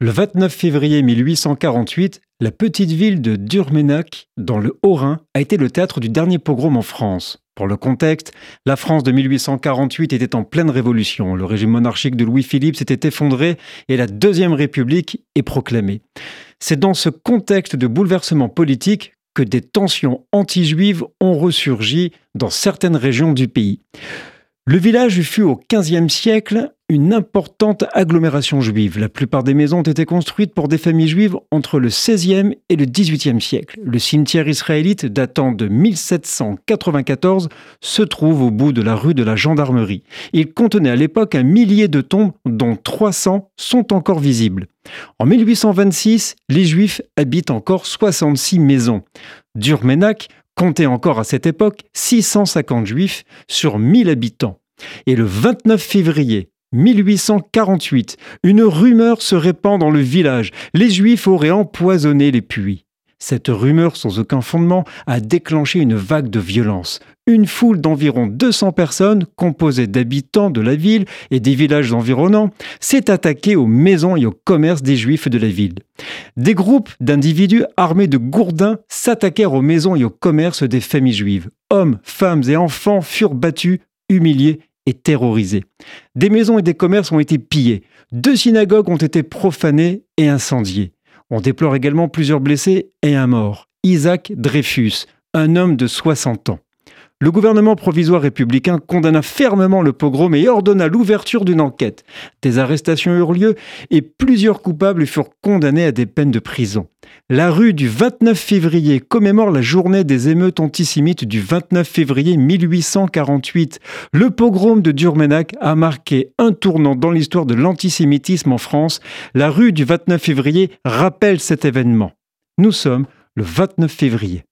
Le 29 février 1848, la petite ville de Durmenac, dans le Haut-Rhin, a été le théâtre du dernier pogrom en France. Pour le contexte, la France de 1848 était en pleine révolution. Le régime monarchique de Louis-Philippe s'était effondré et la Deuxième République est proclamée. C'est dans ce contexte de bouleversement politique que des tensions anti-juives ont ressurgi dans certaines régions du pays. Le village fut au XVe siècle une importante agglomération juive. La plupart des maisons ont été construites pour des familles juives entre le XVIe et le XVIIIe siècle. Le cimetière israélite datant de 1794 se trouve au bout de la rue de la Gendarmerie. Il contenait à l'époque un millier de tombes dont 300 sont encore visibles. En 1826, les Juifs habitent encore 66 maisons. Durmenac comptait encore à cette époque 650 juifs sur 1000 habitants. Et le 29 février 1848, une rumeur se répand dans le village. Les juifs auraient empoisonné les puits. Cette rumeur sans aucun fondement a déclenché une vague de violence. Une foule d'environ 200 personnes, composée d'habitants de la ville et des villages environnants, s'est attaquée aux maisons et aux commerces des juifs de la ville. Des groupes d'individus armés de gourdins s'attaquèrent aux maisons et aux commerces des familles juives. Hommes, femmes et enfants furent battus, humiliés et terrorisés. Des maisons et des commerces ont été pillés. Deux synagogues ont été profanées et incendiées. On déplore également plusieurs blessés et un mort. Isaac Dreyfus, un homme de 60 ans. Le gouvernement provisoire républicain condamna fermement le pogrom et ordonna l'ouverture d'une enquête. Des arrestations eurent lieu et plusieurs coupables furent condamnés à des peines de prison. La rue du 29 février commémore la journée des émeutes antisémites du 29 février 1848. Le pogrom de Durmenac a marqué un tournant dans l'histoire de l'antisémitisme en France. La rue du 29 février rappelle cet événement. Nous sommes le 29 février.